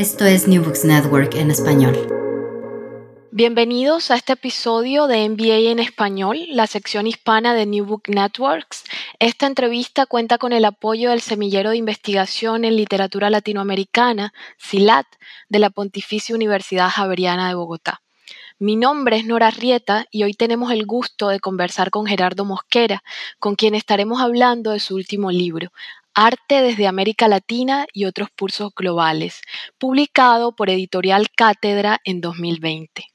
esto es New Books Network en español. Bienvenidos a este episodio de MBA en español, la sección hispana de New Book Networks. Esta entrevista cuenta con el apoyo del Semillero de Investigación en Literatura Latinoamericana, SILAT, de la Pontificia Universidad Javeriana de Bogotá. Mi nombre es Nora Rieta y hoy tenemos el gusto de conversar con Gerardo Mosquera, con quien estaremos hablando de su último libro, Arte desde América Latina y otros cursos globales, publicado por Editorial Cátedra en 2020.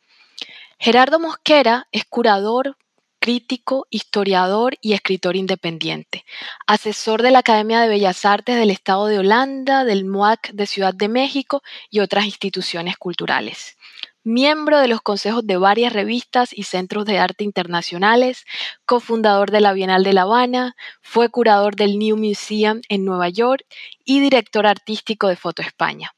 Gerardo Mosquera es curador, crítico, historiador y escritor independiente, asesor de la Academia de Bellas Artes del Estado de Holanda, del MOAC de Ciudad de México y otras instituciones culturales miembro de los consejos de varias revistas y centros de arte internacionales, cofundador de la Bienal de La Habana, fue curador del New Museum en Nueva York y director artístico de Foto España.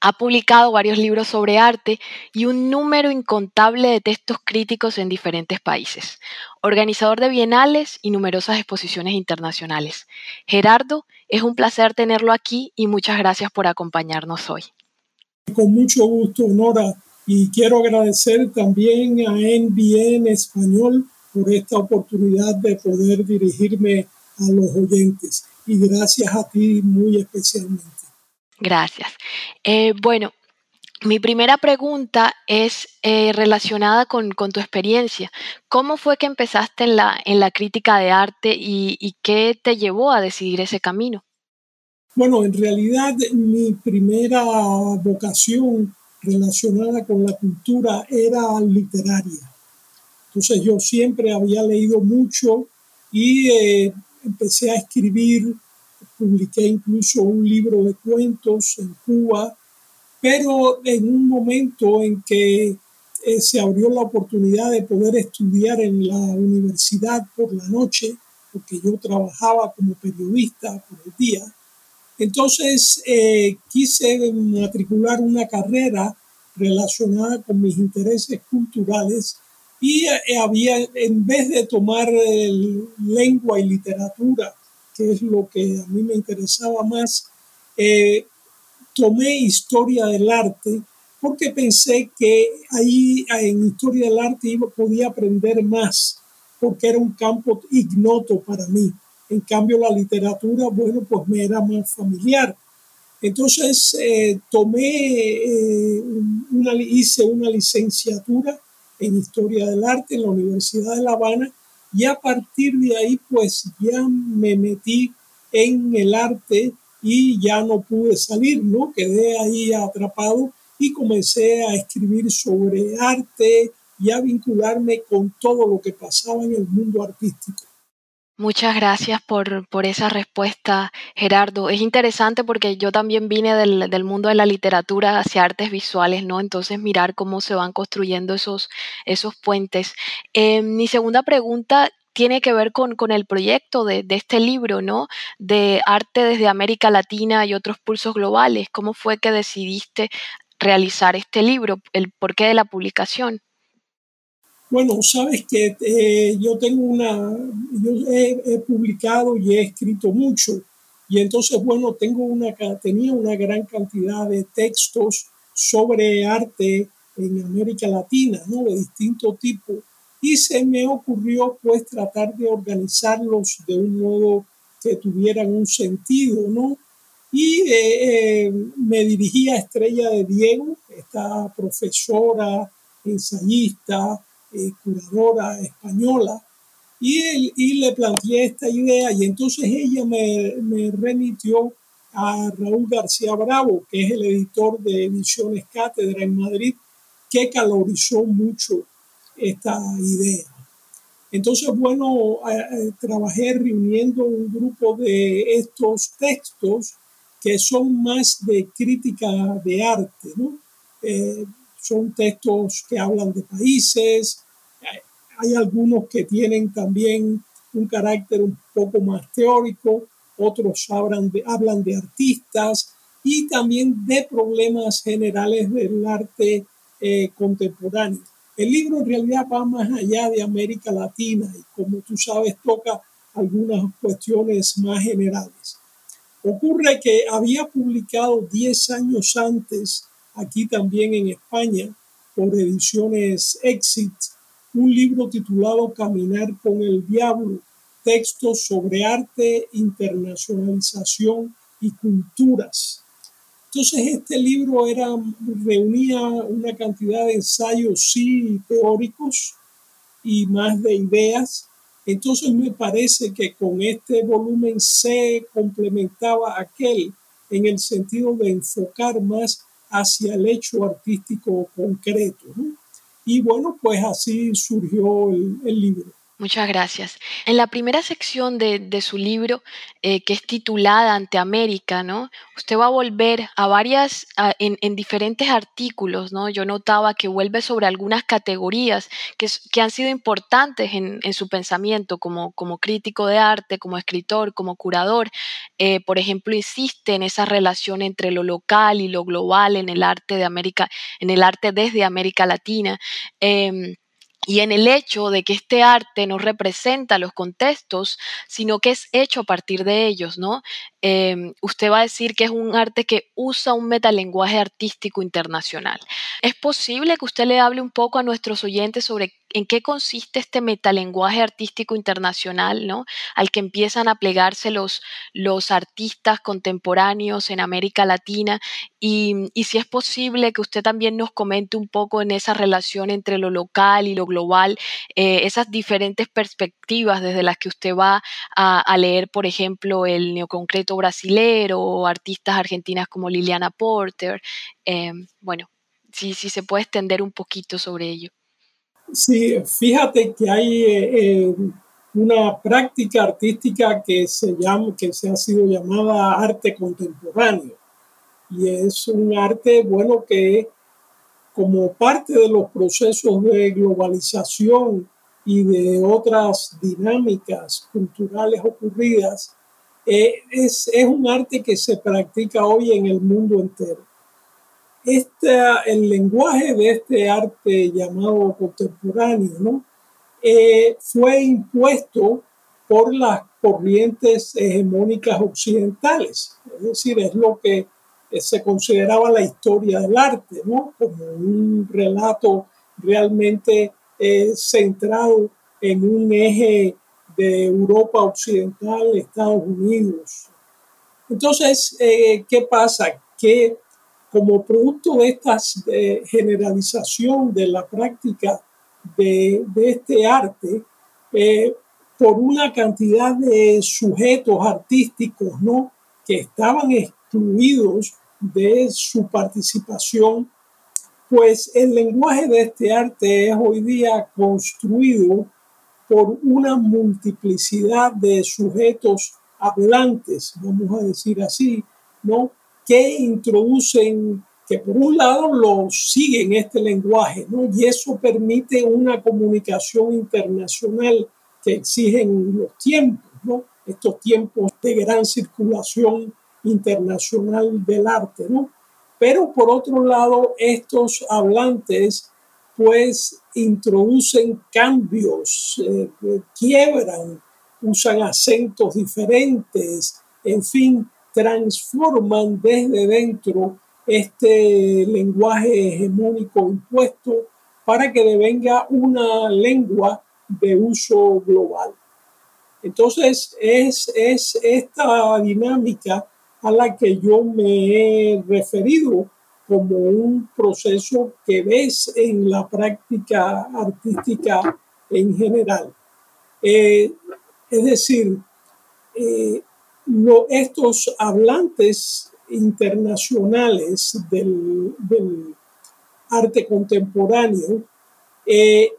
Ha publicado varios libros sobre arte y un número incontable de textos críticos en diferentes países. Organizador de bienales y numerosas exposiciones internacionales. Gerardo, es un placer tenerlo aquí y muchas gracias por acompañarnos hoy. Con mucho gusto, Nora, y quiero agradecer también a NBN Español por esta oportunidad de poder dirigirme a los oyentes. Y gracias a ti muy especialmente. Gracias. Eh, bueno, mi primera pregunta es eh, relacionada con, tu experiencia. ¿Cómo fue que empezaste en la, en la crítica de arte y qué te llevó a decidir ese camino? Bueno, en realidad mi primera vocación relacionada con la cultura era literaria. Entonces yo siempre había leído mucho y eh, empecé a escribir, publiqué incluso un libro de cuentos en Cuba, pero en un momento en que eh, se abrió la oportunidad de poder estudiar en la universidad por la noche, porque yo trabajaba como periodista por el día, entonces eh, quise matricular una carrera relacionada con mis intereses culturales y eh, había, en vez de tomar lengua y literatura, que es lo que a mí me interesaba más, eh, tomé historia del arte porque pensé que ahí en historia del arte podía aprender más, porque era un campo ignoto para mí. En cambio, la literatura, bueno, pues me era más familiar. Entonces, eh, tomé, eh, una, hice una licenciatura en Historia del Arte en la Universidad de La Habana y a partir de ahí, pues ya me metí en el arte y ya no pude salir, ¿no? Quedé ahí atrapado y comencé a escribir sobre arte y a vincularme con todo lo que pasaba en el mundo artístico. Muchas gracias por, por, esa respuesta, Gerardo. Es interesante porque yo también vine del, del, mundo de la literatura hacia artes visuales, ¿no? Entonces mirar cómo se van construyendo esos, esos puentes. Eh, mi segunda pregunta tiene que ver con, con el proyecto de, de, este libro, ¿no? De arte desde América Latina y otros pulsos globales. ¿Cómo fue que decidiste realizar este libro? ¿El porqué de la publicación? Bueno, sabes que eh, yo tengo una, yo he, publicado y he escrito mucho y entonces, bueno, tengo una, tenía una gran cantidad de textos sobre arte en América Latina, ¿no? De distinto tipo. Y se me ocurrió pues tratar de organizarlos de un modo que tuvieran un sentido, ¿no? Y eh, eh, me dirigí a Estrella de Diego, esta profesora, ensayista, eh, curadora española, y, y, le planteé esta idea y entonces ella me, me, remitió a Raúl García Bravo, que es el editor de Ediciones Cátedra en Madrid, que calorizó mucho esta idea. Entonces, bueno, trabajé reuniendo un grupo de estos textos que son más de crítica de arte, ¿no? Eh, son textos que hablan de países, hay algunos que tienen también un carácter un poco más teórico, otros hablan de, hablan de artistas y también de problemas generales del arte eh, contemporáneo. El libro en realidad va más allá de América Latina y como tú sabes toca algunas cuestiones más generales. Ocurre que había publicado 10 años antes aquí también en España, por ediciones Exit, un libro titulado Caminar con el Diablo, textos sobre arte, internacionalización y culturas. Entonces este libro era, reunía una cantidad de ensayos sí teóricos y más de ideas. Entonces me parece que con este volumen se complementaba aquel en el sentido de enfocar más hacia el hecho artístico concreto. Y bueno, pues así surgió el, el libro. Muchas gracias. En la primera sección de, su libro, eh, que es titulada Ante América, ¿no? Usted va a volver a varias, en, diferentes artículos, ¿no? Yo notaba que vuelve sobre algunas categorías que, que han sido importantes en, su pensamiento como, crítico de arte, como escritor, como curador. Eh, por ejemplo, insiste en esa relación entre lo local y lo global en el arte de América, en el arte desde América Latina. Em, y en el hecho de que este arte no representa los contextos, sino que es hecho a partir de ellos, ¿no? Em, usted va a decir que es un arte que usa un metalenguaje artístico internacional. ¿Es posible que usted le hable un poco a nuestros oyentes sobre en qué consiste este metalenguaje artístico internacional, ¿no? Al que empiezan a plegarse los, los artistas contemporáneos en América Latina y, si es posible que usted también nos comente un poco en esa relación entre lo local y lo global, eh, esas diferentes perspectivas desde las que usted va a, leer, por ejemplo, el neoconcreto brasilero o artistas argentinas como Liliana Porter. Eh, bueno, si, si se puede extender un poquito sobre ello. Sí, fíjate que hay eh, eh, una práctica artística que se llama, que se ha sido llamada arte contemporáneo. Y es un arte, bueno, que como parte de los procesos de globalización y de otras dinámicas culturales ocurridas, eh, es, es un arte que se practica hoy en el mundo entero. Este, el lenguaje de este arte llamado contemporáneo. Eh, fue impuesto por las corrientes hegemónicas occidentales, es decir, es lo que se consideraba la historia del arte, ¿no? como un relato realmente eh, centrado en un eje de Europa Occidental, Estados Unidos. Entonces, eh, ¿qué pasa? Como producto de esta generalización de la práctica de, este arte, eh, por una cantidad de sujetos artísticos ¿no? que estaban excluidos de su participación, pues el lenguaje de este arte es hoy día construido por una multiplicidad de sujetos hablantes, vamos a decir así, ¿no? Que introducen, que por un lado lo siguen este lenguaje, ¿no? Y eso permite una comunicación internacional que exigen los tiempos, ¿no? estos tiempos de gran circulación internacional del arte, ¿no? Pero por otro lado, estos hablantes pues introducen cambios, eh, quiebran, usan acentos diferentes, en fin, transforman desde dentro este lenguaje hegemónico impuesto para que devenga una lengua de uso global. Entonces, es, es esta dinámica a la que yo me he referido como un proceso que ves en la práctica artística en general. Eh, es decir, eh, estos hablantes internacionales del, arte contemporáneo eh,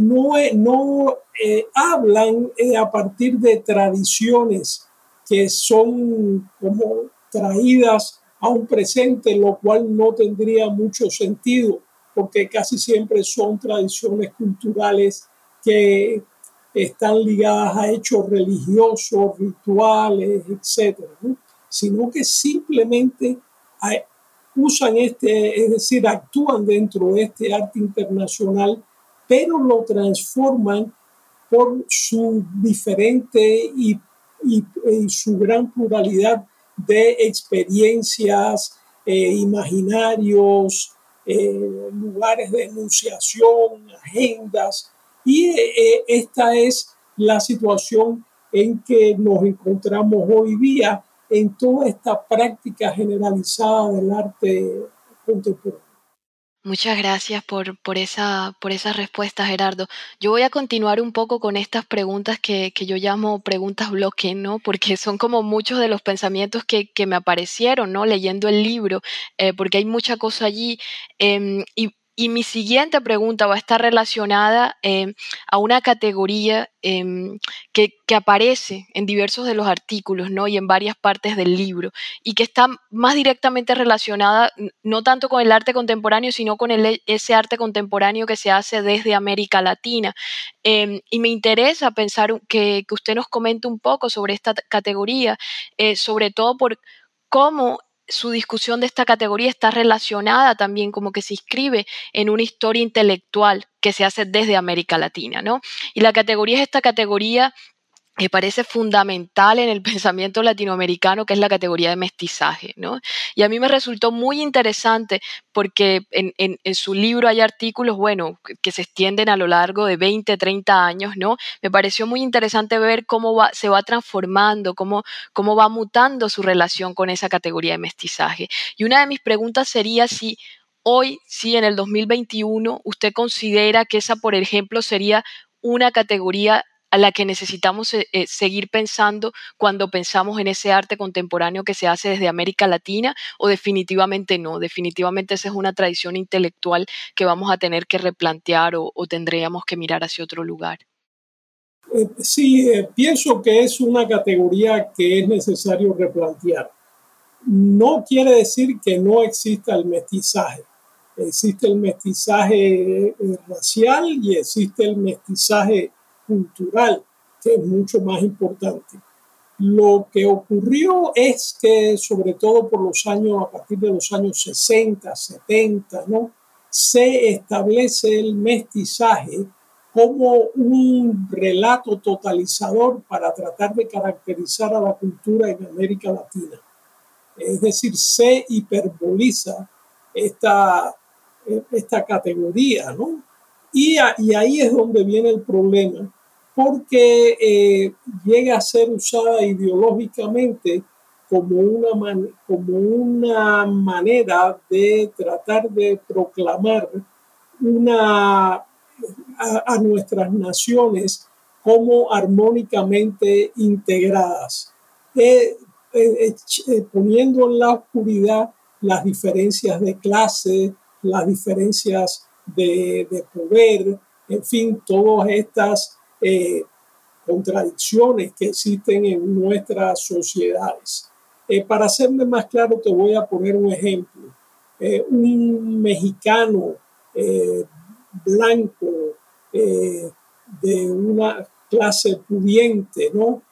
no, no eh, hablan eh, a partir de tradiciones que son como traídas a un presente, lo cual no tendría mucho sentido, porque casi siempre son tradiciones culturales que están ligadas a hechos religiosos, rituales, etcétera, sino que simplemente usan este, es decir, actúan dentro de este arte internacional, pero lo transforman por su diferente y, su gran pluralidad de experiencias, eh, imaginarios, eh, lugares de enunciación, agendas. Y eh, esta es la situación en que nos encontramos hoy día en toda esta práctica generalizada del arte contemporáneo. Muchas gracias por, por, esa, por respuesta, Gerardo. Yo voy a continuar un poco con estas preguntas que, que yo llamo preguntas bloque, ¿no? Porque son como muchos de los pensamientos que, que me aparecieron, ¿no? Leyendo el libro, eh, porque hay mucha cosa allí. Em, y mi siguiente pregunta va a estar relacionada em, a una categoría em, que, aparece en diversos de los artículos ¿no? y en varias partes del libro y que está más directamente relacionada no tanto con el arte contemporáneo, sino con ese arte contemporáneo que se hace desde América Latina. Em, y me interesa pensar que, que, usted nos comente un poco sobre esta categoría, eh, sobre todo por cómo su discusión de esta categoría está relacionada también como que se inscribe en una historia intelectual que se hace desde América Latina, ¿no? Y la categoría es esta categoría que parece fundamental en el pensamiento latinoamericano, que es la categoría de mestizaje, ¿no? Y a mí me resultó muy interesante porque en, su libro hay artículos, bueno, que se extienden a lo largo de 20, 30 años, ¿no? Me pareció muy interesante ver cómo va, se va transformando, cómo, cómo va mutando su relación con esa categoría de mestizaje. Y una de mis preguntas sería si hoy, si en el 2021, usted considera que esa, por ejemplo, sería una categoría a la que necesitamos eh, eh, seguir pensando cuando pensamos en ese arte contemporáneo que se hace desde América Latina o definitivamente no, definitivamente esa es una tradición intelectual que vamos a tener que replantear o, tendríamos que mirar hacia otro lugar. Eh, sí, pienso que es una categoría que es necesario replantear. No quiere decir que no exista el mestizaje. Existe el mestizaje racial y existe el mestizaje cultural, que es mucho más importante. Lo que ocurrió es que, sobre todo por los años, a partir de los años 60, 70, ¿no? se establece el mestizaje como un relato totalizador para tratar de caracterizar a la cultura en América Latina. Es decir, se hiperboliza esta, esta categoría, ¿no? Y, ahí es donde viene el problema, porque eh, llega a ser usada ideológicamente como una, como una manera de tratar de proclamar una, a, nuestras naciones como armónicamente integradas, eh, eh, poniendo en la oscuridad las diferencias de clase, las diferencias de, de poder, en fin, todas estas eh, contradicciones que existen en nuestras sociedades. Eh, para hacerme más claro, te voy a poner un ejemplo. Eh, un mexicano blanco de una clase pudiente, ¿no?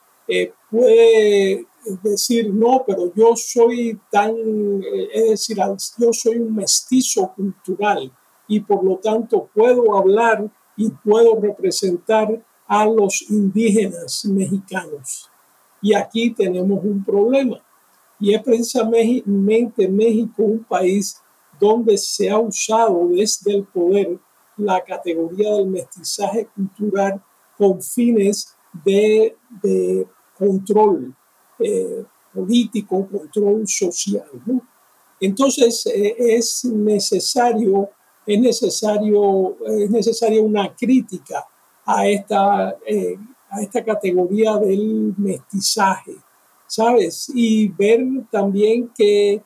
Puede decir, no, pero yo soy tan, es decir, yo soy un mestizo cultural y por lo tanto puedo hablar y puedo representar a los indígenas mexicanos. Y aquí tenemos un problema. Y es precisamente México un país donde se ha usado desde el poder la categoría del mestizaje cultural con fines de, control eh, político, control social. Entonces eh, es necesario, es necesario, es necesaria una crítica a esta, eh, a esta categoría del mestizaje, ¿sabes? Y ver también que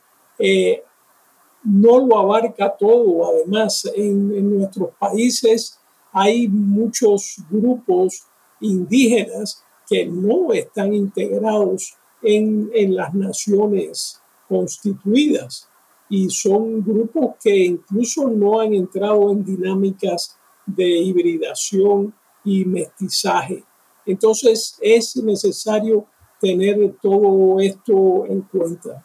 no lo abarca todo. Además, en, nuestros países hay muchos grupos indígenas que no están integrados en, las naciones constituidas y son grupos que incluso no han entrado en dinámicas de hibridación y mestizaje. Entonces es necesario tener todo esto en cuenta.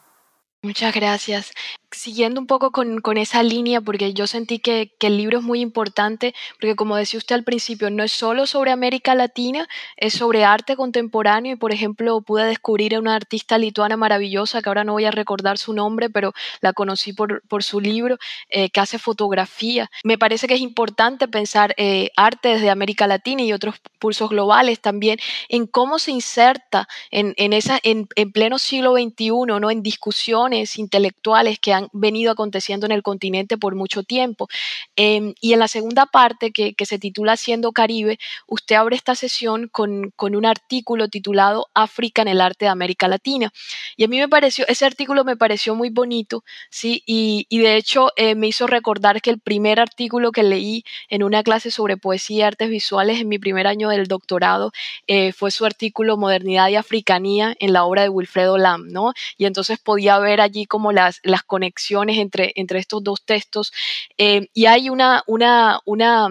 Muchas gracias siguiendo un poco con, esa línea, porque yo sentí que, el libro es muy importante, porque como decía usted al principio, no es solo sobre América Latina, es sobre arte contemporáneo y, por ejemplo, pude descubrir a una artista lituana maravillosa, que ahora no voy a recordar su nombre, pero la conocí por, su libro, eh, que hace fotografía. Me parece que es importante pensar eh, arte desde América Latina y otros pulsos globales también, en cómo se inserta en, esa, en, en pleno siglo XXI, ¿no? en discusiones intelectuales que han venido aconteciendo en el continente por mucho tiempo. Em, y en la segunda parte, que, se titula Siendo Caribe, usted abre esta sesión con, un artículo titulado África en el arte de América Latina. Y a mí me pareció, ese artículo me pareció muy bonito, ¿sí? Y, de hecho eh, me hizo recordar que el primer artículo que leí en una clase sobre poesía y artes visuales en mi primer año del doctorado eh, fue su artículo Modernidad y Africanía en la obra de Wilfredo Lam, ¿no? Y entonces podía ver allí como las, las conexiones entre, entre estos dos textos. Eh, y hay una, una, una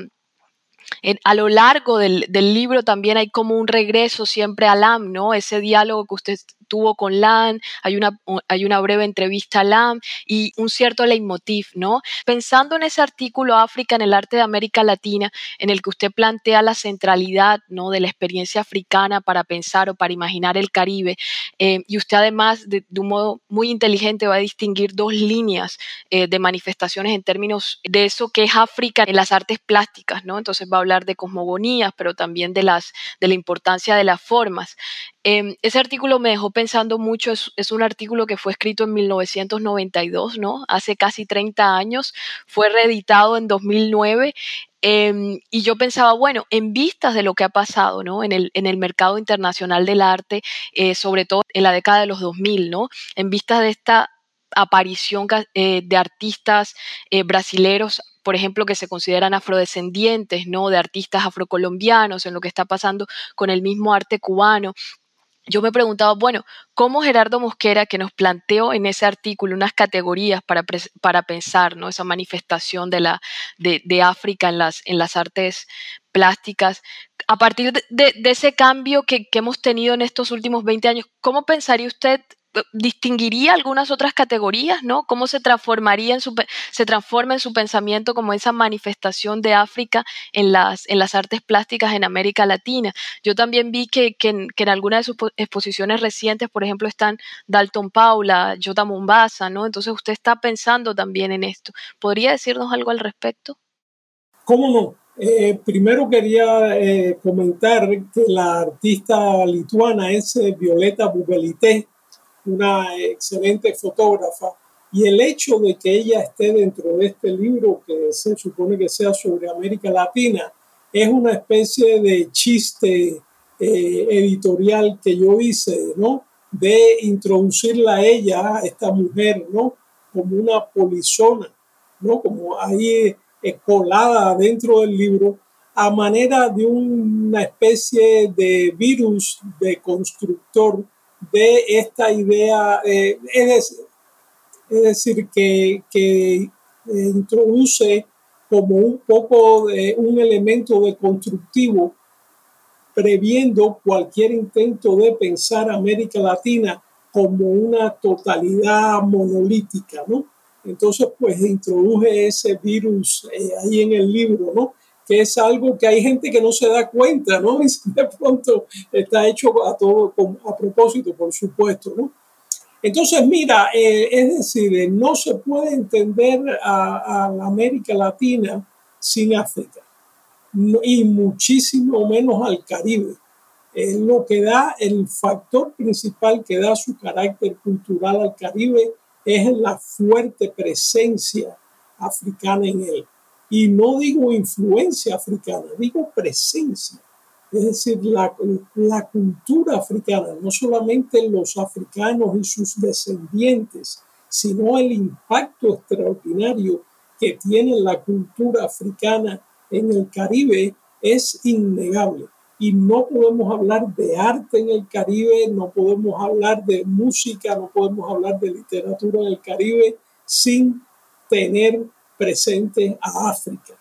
a lo largo del, del, libro también hay como un regreso siempre a Lam, ¿no? Ese diálogo que usted tuvo con Lam, hay una, hay una breve entrevista a Lam y un cierto leitmotiv, ¿no? Pensando en ese artículo África en el arte de América Latina, en el que usted plantea la centralidad, ¿no? De la experiencia africana para pensar o para imaginar el Caribe, eh, y usted además de, un modo muy inteligente va a distinguir dos líneas eh, de manifestaciones en términos de eso que es África en las artes plásticas, ¿no? Entonces va a hablar de cosmogonías, pero también de, las, de la importancia de las formas. Em, ese artículo me dejó pensando mucho, es, un artículo que fue escrito en 1992, ¿no? Hace casi 30 años, fue reeditado en 2009 em, y yo pensaba, bueno, en vistas de lo que ha pasado ¿no? en, el, mercado internacional del arte, eh, sobre todo en la década de los 2000, ¿no? en vistas de esta aparición eh, de artistas eh, brasileros por ejemplo, que se consideran afrodescendientes, ¿no? De artistas afrocolombianos, en lo que está pasando con el mismo arte cubano yo me preguntaba, bueno, ¿cómo Gerardo Mosquera, que nos planteó en ese artículo unas categorías para, para pensar ¿no? esa manifestación de, la, de, África en las, en las artes plásticas, a partir de, ese cambio que, que, hemos tenido en estos últimos 20 años, ¿cómo pensaría usted distinguiría algunas otras categorías, ¿no? ¿Cómo se transformaría en su, se transforma en su pensamiento como esa manifestación de África en las, en las artes plásticas en América Latina? Yo también vi que, en, algunas de sus exposiciones recientes, por ejemplo, están Dalton Paula, Jota Mombasa, ¿no? Entonces usted está pensando también en esto. ¿Podría decirnos algo al respecto? ¿Cómo no? Eh, primero quería eh, comentar que la artista lituana es eh, Violeta Bubelité, una excelente fotógrafa, y el hecho de que ella esté dentro de este libro, que se supone que sea sobre América Latina, es una especie de chiste eh, editorial que yo hice, ¿no? De introducirla a ella, esta mujer, ¿no? Como una polizona, ¿no? Como ahí colada dentro del libro, a manera de una especie de virus de constructor de esta idea, eh, es, decir, que, eh, introduce como un poco de un elemento de constructivo previendo cualquier intento de pensar América Latina como una totalidad monolítica, ¿no? Entonces, pues introduje ese virus eh, ahí en el libro, ¿no? Que es algo que hay gente que no se da cuenta, ¿no? Y de pronto está hecho a todo, a propósito, por supuesto, ¿no? Entonces, mira, eh, es decir, eh, no se puede entender a, a América Latina sin África y muchísimo menos al Caribe. lo que da, el factor principal que da su carácter cultural al Caribe es la fuerte presencia africana en él. Y no digo influencia africana, digo presencia. Es decir, la, la cultura africana, no solamente los africanos y sus descendientes, sino el impacto extraordinario que tiene la cultura africana en el Caribe es innegable. Y no podemos hablar de arte en el Caribe, no podemos hablar de música, no podemos hablar de literatura en el Caribe sin tener presente a África.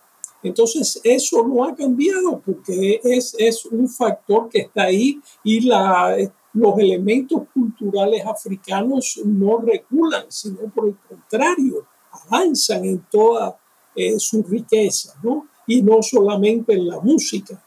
Entonces, eso no ha cambiado porque es, es un factor que está ahí y la, los elementos culturales africanos no reculan, sino por el contrario, avanzan en toda eh, su riqueza, ¿no? y no solamente en la música.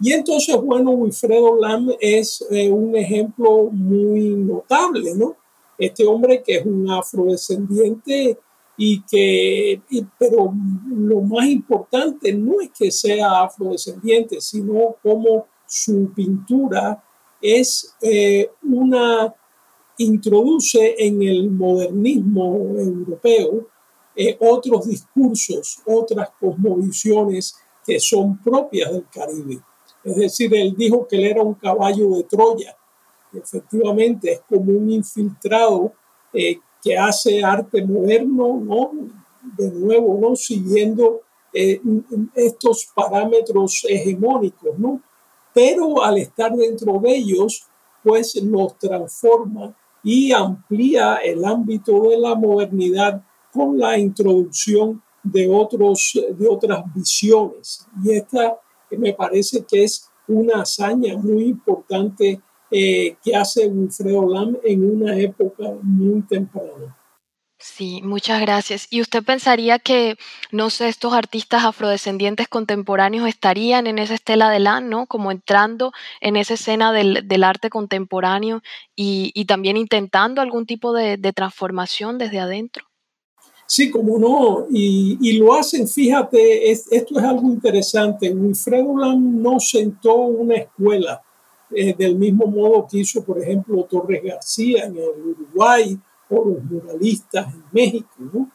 Y entonces, bueno, Wilfredo Lam es eh, un ejemplo muy notable, ¿no? Este hombre que es un afrodescendiente y que, pero lo más importante no es que sea afrodescendiente, sino como su pintura es eh, una, introduce en el modernismo europeo eh, otros discursos, otras cosmovisiones que son propias del Caribe. Es decir, él dijo que él era un caballo de Troya. Efectivamente, es como un infiltrado eh, que hace arte moderno, ¿no? De nuevo, ¿no? Siguiendo eh, estos parámetros hegemónicos, ¿no? Pero al estar dentro de ellos, pues los transforma y amplía el ámbito de la modernidad con la introducción de, otros, de otras visiones. Y esta me parece que es una hazaña muy importante eh, que hace Wilfredo Lam en una época muy temprana. Sí, muchas gracias. ¿Y usted pensaría que, no sé, estos artistas afrodescendientes contemporáneos estarían en esa estela de Lam, ¿no? Como entrando en esa escena del, arte contemporáneo y, también intentando algún tipo de transformación desde adentro? Sí, como no, y, lo hacen, fíjate, esto es algo interesante. Wilfredo Lam no sentó una escuela eh, del mismo modo que hizo, por ejemplo, Torres García en el Uruguay o los muralistas en México, ¿no?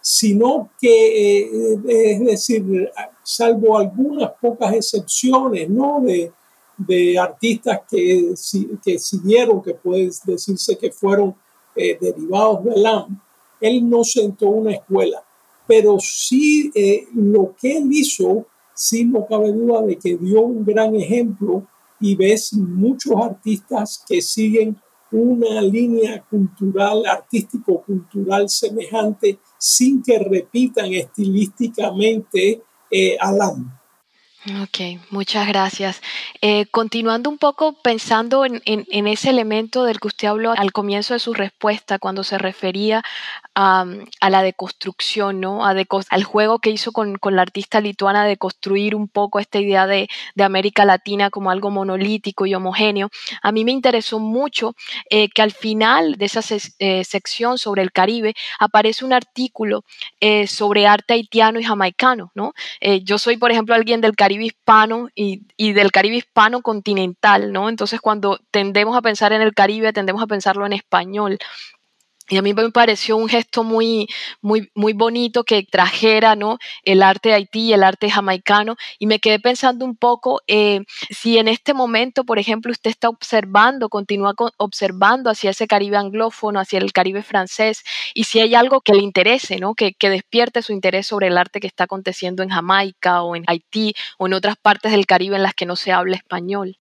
sino que, eh, es decir, salvo algunas pocas excepciones, ¿no? De, de artistas que, que siguieron, que puede decirse que fueron eh, derivados de Lam, él no sentó una escuela, pero sí eh, lo que él hizo, sí no cabe duda de que dio un gran ejemplo y ves muchos artistas que siguen una línea cultural, artístico-cultural semejante sin que repitan estilísticamente eh. Ok, muchas gracias. Eh, continuando un poco pensando en, ese elemento del que usted habló al comienzo de su respuesta, cuando se refería a, la deconstrucción, ¿no? A al juego que hizo con, la artista lituana de construir un poco esta idea de, América Latina como algo monolítico y homogéneo, a mí me interesó mucho eh, que al final de esa eh, sección sobre el Caribe aparece un artículo sobre arte haitiano y jamaicano, ¿no? yo soy, por ejemplo, alguien del Caribe Hispano y, y, del Caribe hispano continental, ¿no? Entonces cuando tendemos a pensar en el Caribe, tendemos a pensarlo en español. Y a mí me pareció un gesto muy, muy, muy bonito que trajera ¿no? el arte de Haití y el arte jamaicano. Y me quedé pensando un poco eh, si en este momento, por ejemplo, usted está observando, continúa observando hacia ese Caribe anglófono, hacia el Caribe francés, y si hay algo que le interese, ¿no? que, que despierte su interés sobre el arte que está aconteciendo en Jamaica o en Haití o en otras partes del Caribe en las que no se habla español.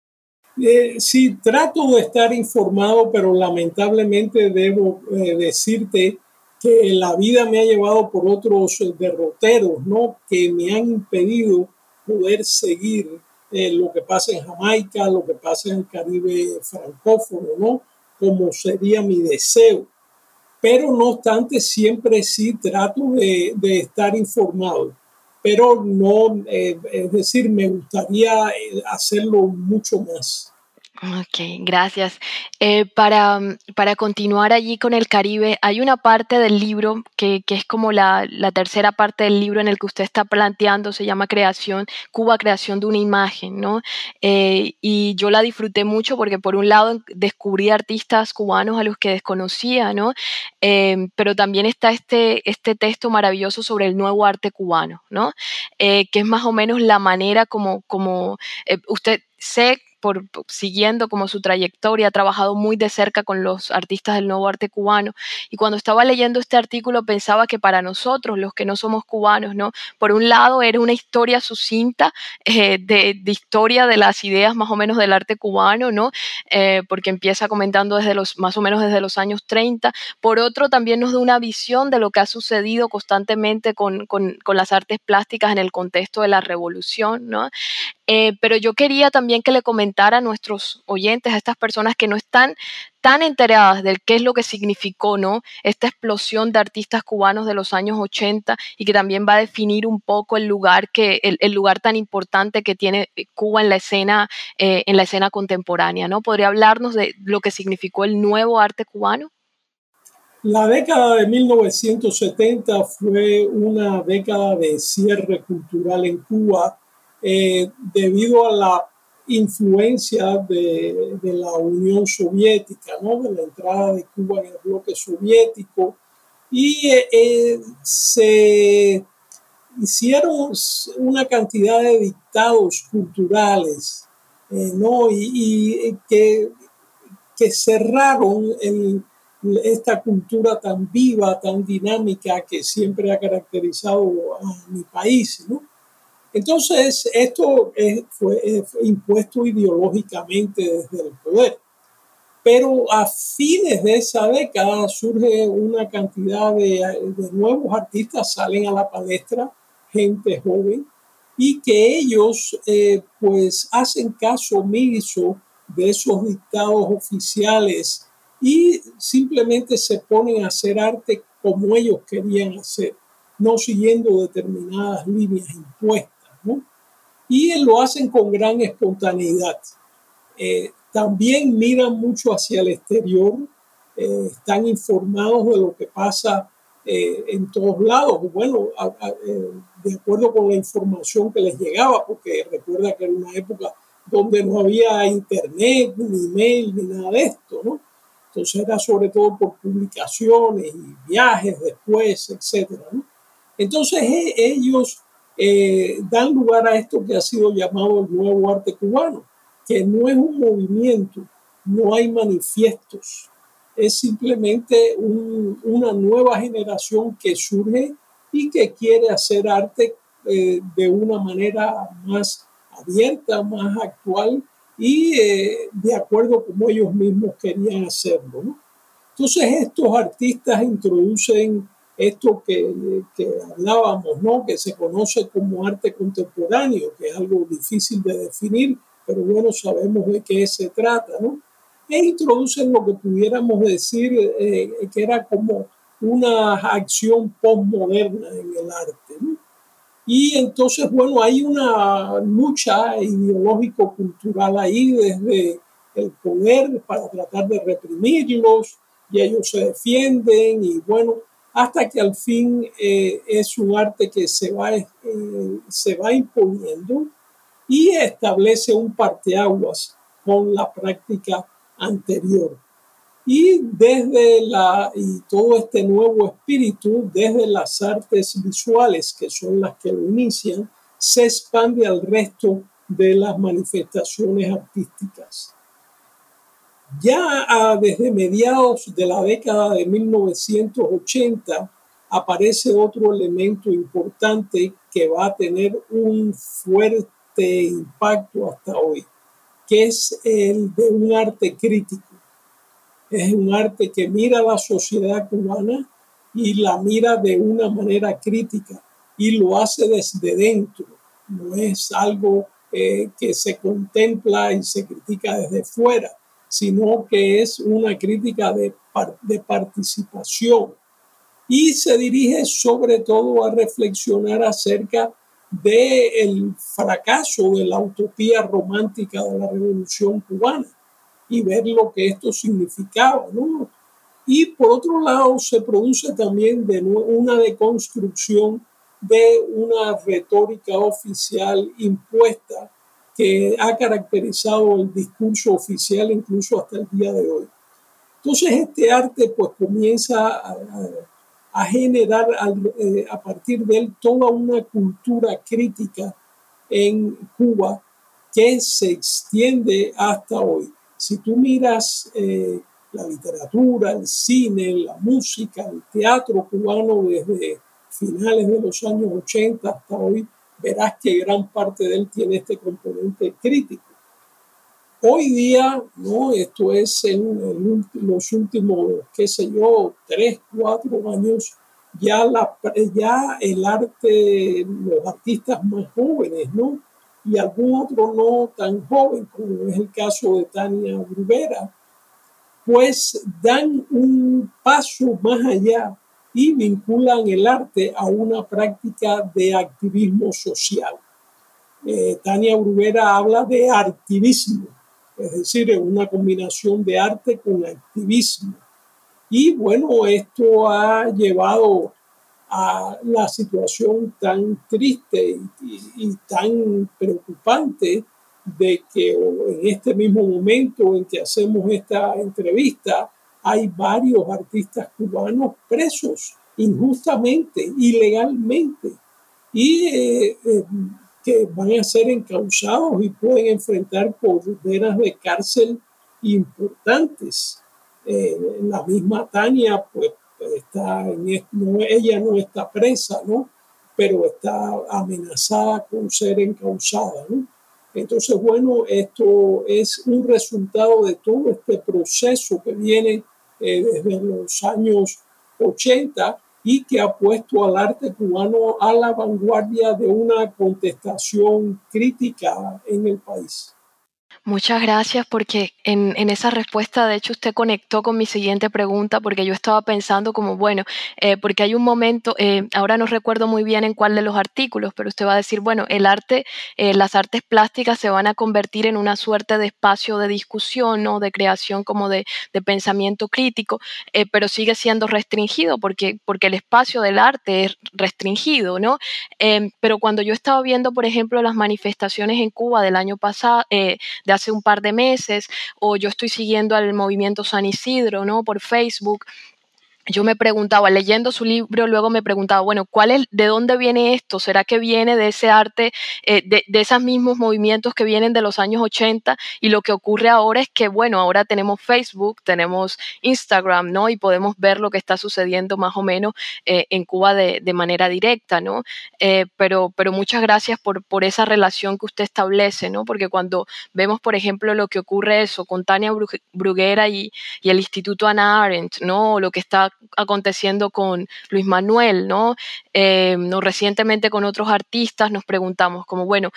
Eh, sí, trato de estar informado, pero lamentablemente debo eh, decirte que la vida me ha llevado por otros derroteros, ¿no? Que me han impedido poder seguir eh, lo que pasa en Jamaica, lo que pasa en el Caribe francófono, ¿no? Como sería mi deseo. Pero no obstante, siempre sí trato de, de estar informado. Pero no, eh, es decir, me gustaría hacerlo mucho más. Ok, gracias. Eh, para, mm, para, continuar allí con el Caribe, hay una parte del libro que, que es como la, la, tercera parte del libro en el que usted está planteando, se llama Creación, Cuba, Creación de una Imagen, ¿no? Eh, y yo la disfruté mucho porque por un lado descubrí artistas cubanos a los que desconocía, ¿no? Eh, pero también está este, este texto maravilloso sobre el nuevo arte cubano, ¿no? que es más o menos la manera como, como usted sé por, siguiendo como su trayectoria, ha trabajado muy de cerca con los artistas del nuevo arte cubano. Y cuando estaba leyendo este artículo pensaba que para nosotros, los que no somos cubanos, ¿no? Por un lado era una historia sucinta eh, de, historia de las ideas más o menos del arte cubano, ¿no? Eh, porque empieza comentando desde los, más o menos desde los años 30. Por otro, también nos da una visión de lo que ha sucedido constantemente con, con, con las artes plásticas en el contexto de la revolución, ¿no? Eh, pero yo quería también que le comentara a nuestros oyentes, a estas personas que no están tan enteradas de qué es lo que significó ¿no? esta explosión de artistas cubanos de los años 80 y que también va a definir un poco el lugar, que, el, lugar tan importante que tiene Cuba en la escena, eh, en la escena contemporánea. ¿no? ¿Podría hablarnos de lo que significó el nuevo arte cubano? La década de 1970 fue una década de cierre cultural en Cuba eh, debido a la influencia de, la Unión Soviética, ¿no? de la entrada de Cuba en el bloque soviético, y eh, eh, se hicieron una cantidad de dictados culturales, ¿no? y, que, que, cerraron esta cultura tan viva, tan dinámica que siempre ha caracterizado a mi país. ¿no? Entonces, esto fue, impuesto ideológicamente desde el poder. Pero a fines de esa década surge una cantidad de, nuevos artistas, salen a la palestra, gente joven, y que ellos eh, pues hacen caso omiso de esos dictados oficiales y simplemente se ponen a hacer arte como ellos querían hacer, no siguiendo determinadas líneas impuestas. Y lo hacen con gran espontaneidad. Eh, también miran mucho hacia el exterior, eh, están informados de lo que pasa eh, en todos lados. Bueno, de acuerdo con la información que les llegaba, porque recuerda que era una época donde no había internet, ni email, ni nada de esto, ¿no? Entonces era sobre todo por publicaciones y viajes después, etcétera, Entonces ellos eh, dan lugar a esto que ha sido llamado el nuevo arte cubano, que no es un movimiento, no hay manifiestos, es simplemente una nueva generación que surge y que quiere hacer arte eh, de una manera más abierta, más actual y eh, de acuerdo como ellos mismos querían hacerlo. Entonces estos artistas introducen esto que, hablábamos, ¿no? que se conoce como arte contemporáneo, que es algo difícil de definir, pero bueno, sabemos de qué se trata, ¿no? e introducen lo que pudiéramos decir eh, que era como una acción postmoderna en el arte. ¿no? Y entonces, bueno, hay una lucha ideológico-cultural ahí desde el poder para tratar de reprimirlos y ellos se defienden y bueno, hasta que al fin eh, es un arte que se va, eh, se va imponiendo y establece un parteaguas con la práctica anterior. Y desde la, y todo este nuevo espíritu, desde las artes visuales, que son las que lo inician, se expande al resto de las manifestaciones artísticas. Ya desde mediados de la década de 1980 aparece otro elemento importante que va a tener un fuerte impacto hasta hoy, que es el de un arte crítico. Es un arte que mira la sociedad cubana y la mira de una manera crítica y lo hace desde dentro. No es algo eh, que se contempla y se critica desde fuera, sino que es una crítica de, de participación y se dirige sobre todo a reflexionar acerca del fracaso de la utopía romántica de la revolución cubana y ver lo que esto significaba. Y por otro lado, se produce también de una deconstrucción de una retórica oficial impuesta que ha caracterizado el discurso oficial incluso hasta el día de hoy. Entonces este arte pues comienza a, a generar eh, a partir de él toda una cultura crítica en Cuba que se extiende hasta hoy. Si tú miras eh, la literatura, el cine, la música, el teatro cubano desde finales de los años 80 hasta hoy, verás que gran parte de él tiene este componente crítico. Hoy día, ¿no? esto es en, los últimos, qué sé yo, tres, cuatro años, ya, la, ya el arte, los artistas más jóvenes, ¿no? Y algún otro no tan joven, como es el caso de Tania Rivera, pues dan un paso más allá y vinculan el arte a una práctica de activismo social. Eh, Tania Bruguera habla de activismo, es decir, una combinación de arte con activismo. Y bueno, esto ha llevado a la situación tan triste y, tan preocupante de que en este mismo momento en que hacemos esta entrevista hay varios artistas cubanos presos injustamente, ilegalmente, y eh, eh, que van a ser encausados y pueden enfrentar penas de cárcel importantes. Eh, la misma Tania, pues, está en, ella no está presa, ¿no? Pero está amenazada con ser encausada, ¿no? Entonces, bueno, esto es un resultado de todo este proceso que viene eh, desde los años 80 y que ha puesto al arte cubano a la vanguardia de una contestación crítica en el país. Muchas gracias porque en, esa respuesta, de hecho, usted conectó con mi siguiente pregunta porque yo estaba pensando como, bueno, eh, porque hay un momento, eh, ahora no recuerdo muy bien en cuál de los artículos, pero usted va a decir, bueno, el arte, eh, las artes plásticas se van a convertir en una suerte de espacio de discusión o de creación como de, pensamiento crítico, pero sigue siendo restringido porque, porque el espacio del arte es restringido, ¿no? pero cuando yo estaba viendo, por ejemplo, las manifestaciones en Cuba del año pasado, de hace un par de meses, o yo estoy siguiendo al movimiento San Isidro, ¿no? Por Facebook, yo me preguntaba, leyendo su libro, luego me preguntaba, bueno, ¿cuál es, ¿de dónde viene esto? ¿Será que viene de ese arte, eh, de, de, esos mismos movimientos que vienen de los años 80? Y lo que ocurre ahora es que, bueno, ahora tenemos Facebook, tenemos Instagram, ¿no? Y podemos ver lo que está sucediendo más o menos eh, en Cuba de, de, manera directa, ¿no? Eh, pero, pero muchas gracias por, por esa relación que usted establece, ¿no? Porque cuando vemos, por ejemplo, lo que ocurre eso con Tania Bruguera y, y el Instituto Ana Arendt, ¿no? Lo que está aconteciendo con Luis Manuel, ¿no? Eh, ¿no? Recientemente con otros artistas nos preguntamos como, bueno,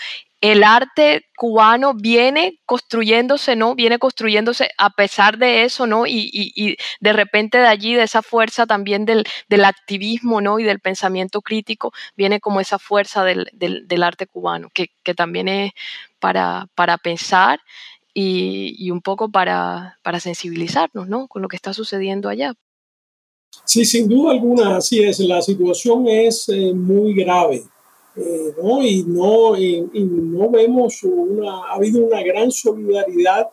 el arte cubano viene construyéndose, ¿no? Viene construyéndose a pesar de eso, ¿no? Y, de repente de allí, de esa fuerza también del, activismo, ¿no? Y del pensamiento crítico, viene como esa fuerza del, arte cubano, que, también es para, para pensar y, un poco para, para sensibilizarnos, ¿no? Con lo que está sucediendo allá. Sí, sin duda alguna, así es. La situación es eh, muy grave, eh, ¿no? Y no, no vemos una, ha habido una gran solidaridad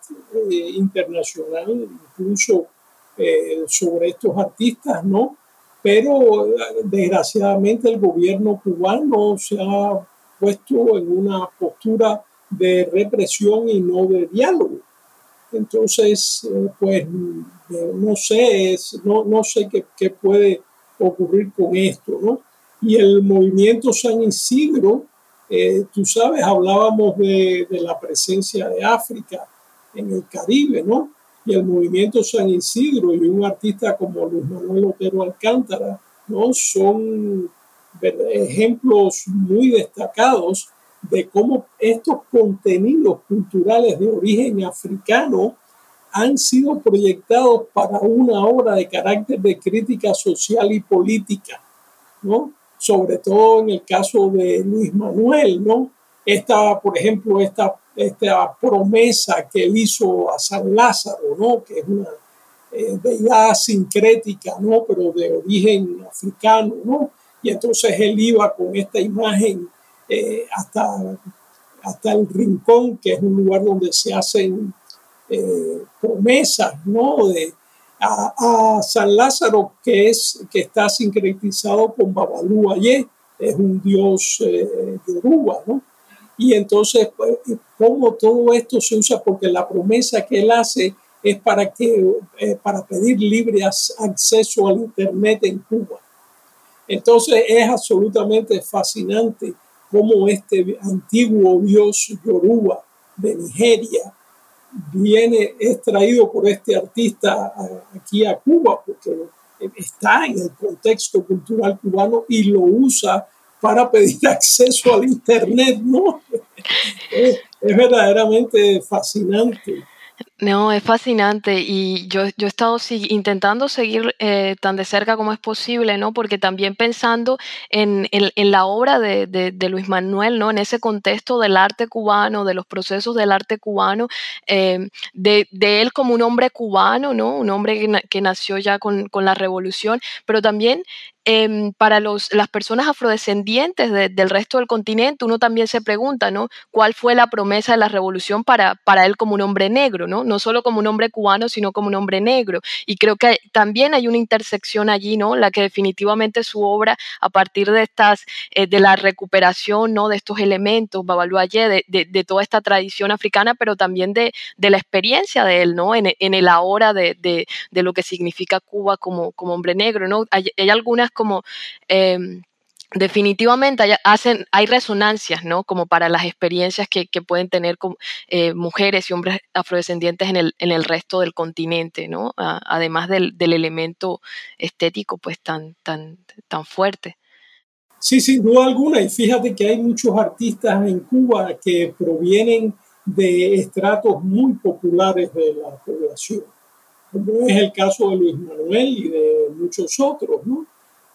eh, internacional, incluso sobre estos artistas, ¿no? Pero desgraciadamente el gobierno cubano se ha puesto en una postura de represión y no de diálogo. Entonces, pues no sé, no, no sé qué, qué, puede ocurrir con esto, ¿no? Y el movimiento San Isidro, eh, tú sabes, hablábamos de, de, la presencia de África en el Caribe, ¿no? Y el movimiento San Isidro y un artista como Luis Manuel Otero Alcántara, ¿no? Son ejemplos muy destacados de cómo estos contenidos culturales de origen africano han sido proyectados para una obra de carácter de crítica social y política, ¿no? Sobre todo en el caso de Luis Manuel, ¿no? Esta, por ejemplo, esta, esta promesa que él hizo a San Lázaro, ¿no? Que es una eh, deidad sincrética, ¿no? Pero de origen africano, ¿no? Y entonces él iba con esta imagen eh, hasta, hasta el rincón, que es un lugar donde se hacen eh, promesas, ¿no? De, a, San Lázaro, que, es, que está sincretizado con Babalú Ayé, es un dios eh, yoruba, ¿no? Y entonces, pues, ¿cómo todo esto se usa? Porque la promesa que él hace es para, que, eh, para pedir libre acceso al Internet en Cuba. Entonces es absolutamente fascinante cómo este antiguo dios yoruba de Nigeria viene, es traído por este artista aquí a Cuba, porque está en el contexto cultural cubano y lo usa para pedir acceso al Internet, ¿no? Es, es verdaderamente fascinante. No, es fascinante y yo, yo he estado intentando seguir eh, tan de cerca como es posible, ¿no? Porque también pensando en, en, la obra de, de, Luis Manuel, ¿no? En ese contexto del arte cubano, de los procesos del arte cubano, eh, de, de, él como un hombre cubano, ¿no? Un hombre que, que nació ya con, con, la revolución, pero también Em, para los, las personas afrodescendientes del resto del continente, uno también se pregunta, ¿no? ¿Cuál fue la promesa de la revolución para, para él como un hombre negro, ¿no? No solo como un hombre cubano, sino como un hombre negro. Y creo que también hay una intersección allí, ¿no? La que definitivamente su obra, a partir de estas, eh, de la recuperación, ¿no? De estos elementos, Babalu de, de, toda esta tradición africana, pero también de, de la experiencia de él, ¿no? En, el ahora de, lo que significa Cuba como, como hombre negro, ¿no? Hay algunas como... Em, definitivamente hay, hacen, hay resonancias, ¿no? Como para las experiencias que, pueden tener eh, mujeres y hombres afrodescendientes en el, en el resto del continente, ¿no? además del, elemento estético, pues tan, tan, tan fuerte. Sí, sin duda alguna. Y fíjate que hay muchos artistas en Cuba que provienen de estratos muy populares de la población, como es el caso de Luis Manuel y de muchos otros, ¿no?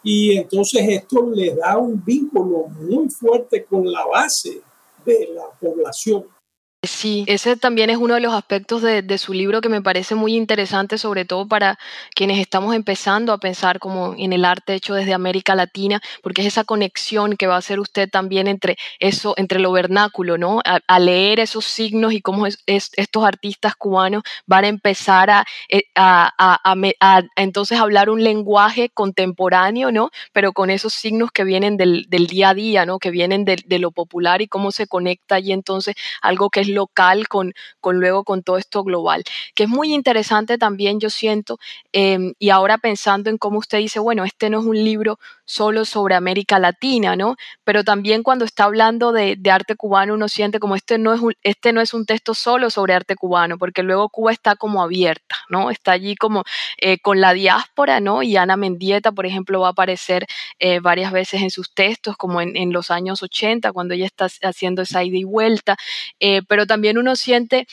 Y entonces esto le da un vínculo muy fuerte con la base de la población. Sí, ese también es uno de los aspectos de, su libro que me parece muy interesante, sobre todo para quienes estamos empezando a pensar como en el arte hecho desde América Latina, porque es esa conexión que va a hacer usted también entre eso, entre lo vernáculo, ¿no? A, leer esos signos y cómo estos artistas cubanos van a empezar a, eh, entonces hablar un lenguaje contemporáneo, ¿no? Pero con esos signos que vienen del, día a día, ¿no? Que vienen de, de, lo popular y cómo se conecta allí entonces algo que es local con, con luego con todo esto global, que es muy interesante también, yo siento, em, y ahora pensando en cómo usted dice, bueno, este no es un libro solo sobre América Latina, ¿no? Pero también cuando está hablando de, arte cubano, uno siente como este no, es un, este no es un texto solo sobre arte cubano, porque luego Cuba está como abierta, ¿no? Está allí como eh, con la diáspora, ¿no? Y Ana Mendieta, por ejemplo, va a aparecer eh, varias veces en sus textos, como en, los años 80, cuando ella está haciendo esa ida y vuelta, eh, pero también uno siente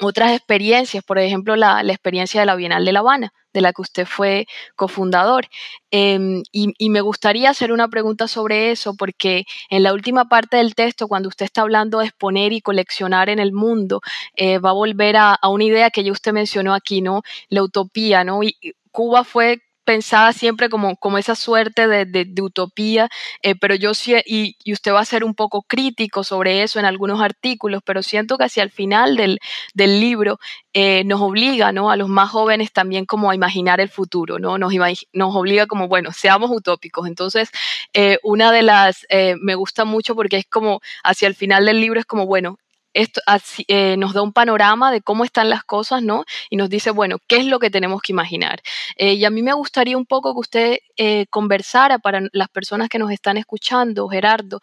otras experiencias, por ejemplo, la, experiencia de la Bienal de La Habana, de la que usted fue cofundador. Em, y, me gustaría hacer una pregunta sobre eso, porque en la última parte del texto, cuando usted está hablando de exponer y coleccionar en el mundo, eh, va a volver a, a, una idea que ya usted mencionó aquí, ¿no? La utopía, ¿no? Y Cuba fue pensada siempre como, como esa suerte de, de, utopía, eh, pero yo sí, y, usted va a ser un poco crítico sobre eso en algunos artículos, pero siento que hacia el final del, del libro eh, nos obliga, ¿no? A los más jóvenes también como a imaginar el futuro, ¿no? Nos, nos obliga como, bueno, seamos utópicos. Entonces, eh, una de las, me gusta mucho porque es como, hacia el final del libro es como, bueno, esto eh, nos da un panorama de cómo están las cosas, ¿no? Y nos dice, bueno, ¿qué es lo que tenemos que imaginar? Eh, y a mí me gustaría un poco que usted eh, conversara para las personas que nos están escuchando, Gerardo,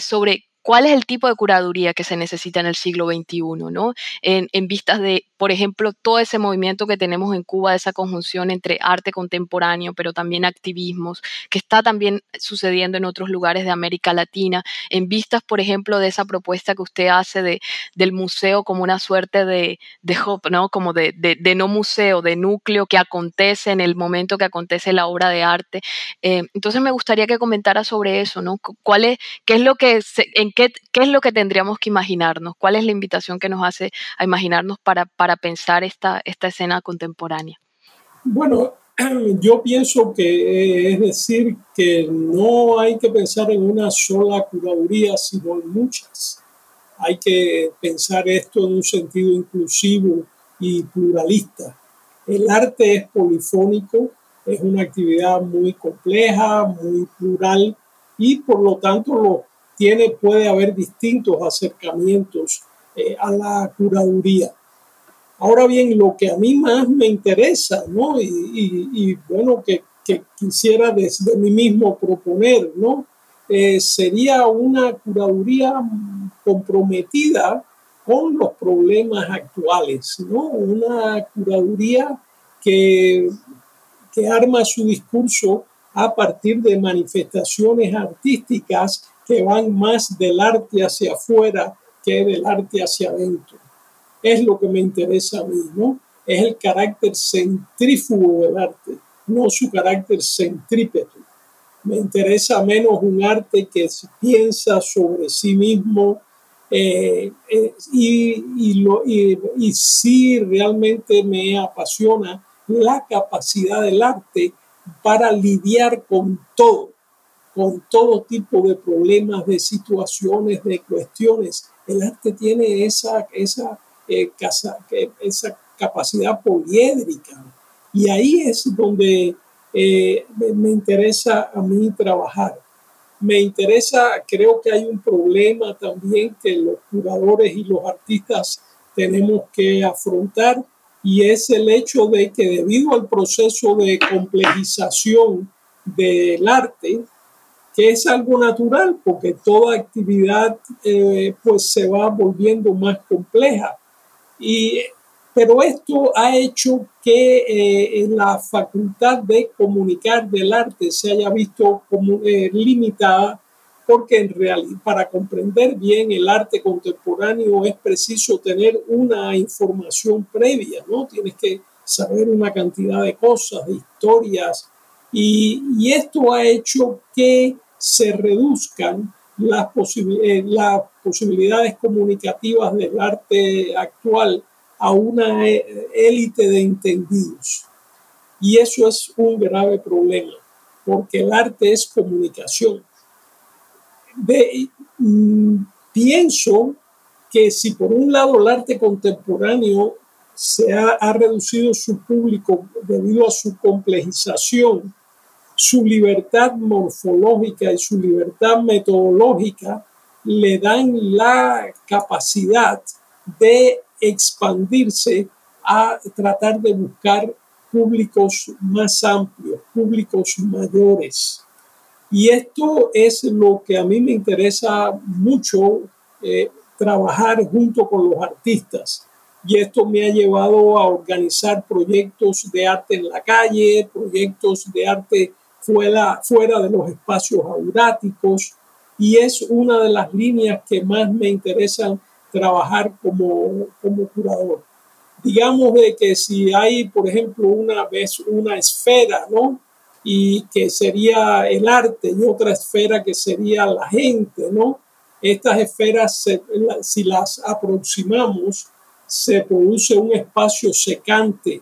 sobre cuál es el tipo de curaduría que se necesita en el siglo XXI, ¿no? En, en vistas de, por ejemplo, todo ese movimiento que tenemos en Cuba, esa conjunción entre arte contemporáneo, pero también activismos, que está también sucediendo en otros lugares de América Latina, en vistas, por ejemplo, de esa propuesta que usted hace de, del museo como una suerte de, de hub, ¿no? Como de, de, no museo, de núcleo que acontece en el momento que acontece la obra de arte. Eh, entonces me gustaría que comentara sobre eso, ¿no? ¿Cuál es, qué es lo que, en qué, qué es lo que tendríamos que imaginarnos? ¿Cuál es la invitación que nos hace a imaginarnos para, para pensar esta, esta escena contemporánea? Bueno, yo pienso que es decir que no hay que pensar en una sola curaduría, sino en muchas. Hay que pensar esto en un sentido inclusivo y pluralista. El arte es polifónico, es una actividad muy compleja, muy plural y por lo tanto lo tiene, puede haber distintos acercamientos eh, a la curaduría. Ahora bien, lo que a mí más me interesa, ¿no? Y, bueno, que, quisiera desde mí mismo proponer, ¿no? Eh, sería una curaduría comprometida con los problemas actuales, ¿no? Una curaduría que, que arma su discurso a partir de manifestaciones artísticas que van más del arte hacia afuera que del arte hacia adentro es lo que me interesa a mí, ¿no? Es el carácter centrífugo del arte, no su carácter centrípeto. Me interesa menos un arte que piensa sobre sí mismo eh, eh, y, lo, y, y sí realmente me apasiona la capacidad del arte para lidiar con todo, con todo tipo de problemas, de situaciones, de cuestiones. El arte tiene esa, esa eh, esa capacidad poliédrica. Y ahí es donde eh, me interesa a mí trabajar. Me interesa, creo que hay un problema también que los curadores y los artistas tenemos que afrontar y es el hecho de que debido al proceso de complejización del arte, que es algo natural porque toda actividad eh, pues se va volviendo más compleja y, pero esto ha hecho que eh, la facultad de comunicar del arte se haya visto como, eh, limitada porque en realidad para comprender bien el arte contemporáneo es preciso tener una información previa, ¿no? Tienes que saber una cantidad de cosas, de historias, y, y esto ha hecho que se reduzcan las, eh, las posibilidades comunicativas del arte actual a una eh, élite de entendidos. Y eso es un grave problema, porque el arte es comunicación. Mm, pienso que si por un lado el arte contemporáneo se ha reducido su público debido a su complejización, su libertad morfológica y su libertad metodológica le dan la capacidad de expandirse a tratar de buscar públicos más amplios, públicos mayores. Y esto es lo que a mí me interesa mucho eh, trabajar junto con los artistas. Y esto me ha llevado a organizar proyectos de arte en la calle, proyectos de arte fuera, fuera de los espacios auráticos y es una de las líneas que más me interesan trabajar como, como curador. Digamos de que si hay, por ejemplo, una vez una esfera, ¿no? Y que sería el arte y otra esfera que sería la gente, ¿no? Estas esferas, si las aproximamos, se produce un espacio secante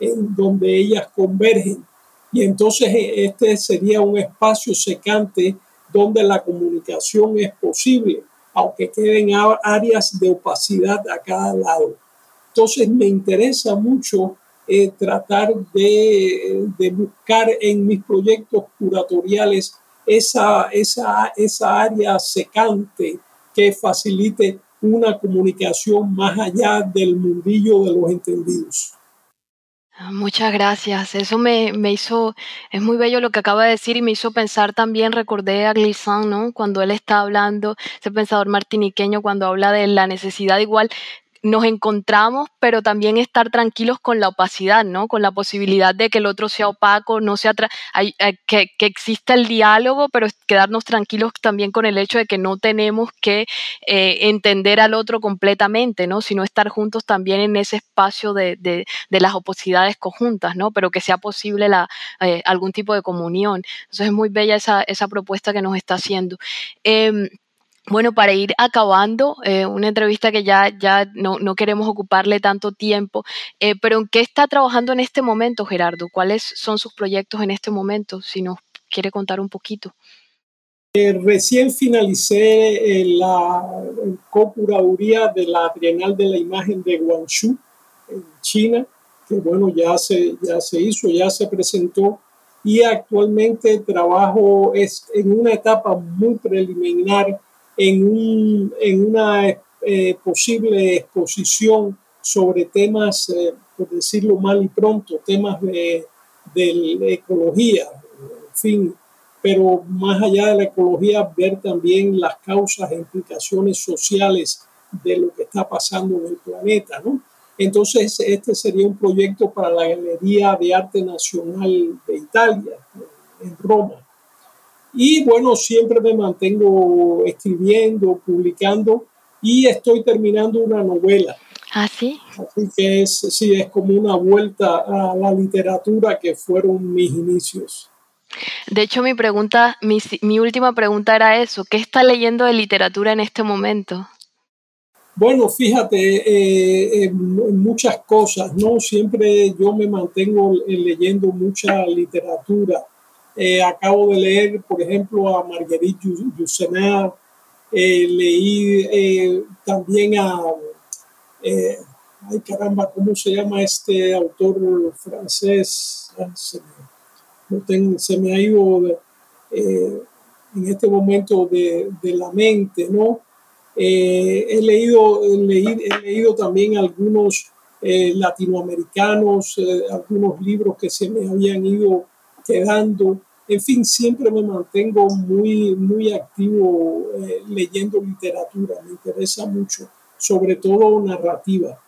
en donde ellas convergen y entonces eh, este sería un espacio secante donde la comunicación es posible, aunque queden áreas de opacidad a cada lado. Entonces me interesa mucho eh, tratar de, de, buscar en mis proyectos curatoriales esa, esa, esa área secante que facilite una comunicación más allá del mundillo de los entendidos. Ah, muchas gracias. Eso me, me, hizo, es muy bello lo que acaba de decir y me hizo pensar también, recordé a Glissant, ¿no? Cuando él está hablando, ese pensador martiniqueño, cuando habla de la necesidad igual nos encontramos, pero también estar tranquilos con la opacidad, ¿no? Con la posibilidad de que el otro sea opaco, no sea que, que, exista el diálogo, pero quedarnos tranquilos también con el hecho de que no tenemos que eh, entender al otro completamente, ¿no? Sino estar juntos también en ese espacio de, de, las oposidades conjuntas, ¿no? Pero que sea posible eh, algún tipo de comunión. Entonces es muy bella esa, esa propuesta que nos está haciendo. Em, bueno, para ir acabando, eh, una entrevista que ya, ya no, no queremos ocuparle tanto tiempo, eh, pero ¿en qué está trabajando en este momento, Gerardo? ¿Cuáles son sus proyectos en este momento? Si nos quiere contar un poquito. Eh, recién finalicé la cocuraduría de la Trienal de la Imagen de Guangzhou, en China, que bueno, ya se, ya se hizo, ya se presentó y actualmente trabajo es en una etapa muy preliminar en, un, en una eh, posible exposición sobre temas, eh, por decirlo mal y pronto, temas de, de ecología, en fin, pero más allá de la ecología, ver también las causas e implicaciones sociales de lo que está pasando en el planeta, ¿no? Entonces, este sería un proyecto para la Galería de Arte Nacional de Italia, en Roma. Y bueno, siempre me mantengo escribiendo, publicando y estoy terminando una novela. ¿Ah, sí? Así que es, sí, es como una vuelta a la literatura que fueron mis inicios. De hecho, mi pregunta, mi, mi última pregunta era eso. ¿Qué está leyendo de literatura en este momento? Bueno, fíjate, eh, muchas cosas, ¿no? Siempre yo me mantengo leyendo mucha literatura. Eh, acabo de leer, por ejemplo, a Marguerite Yourcenar, eh, leí eh, también a, ay caramba, ¿cómo se llama este autor francés? Se, me, ha ido en este momento de, la mente, ¿no? he, leído, he leído también algunos latinoamericanos, algunos libros que se me habían ido quedando en fin, siempre me mantengo muy, muy activo eh, leyendo literatura, me interesa mucho, sobre todo narrativa.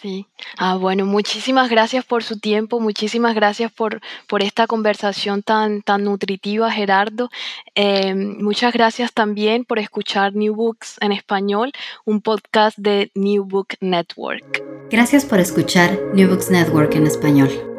Sí, ah, bueno, muchísimas gracias por su tiempo, muchísimas gracias por, por esta conversación tan, tan nutritiva, Gerardo. Eh, muchas gracias también por escuchar New Books en español, un podcast de New Book Network. Gracias por escuchar New Books Network en español.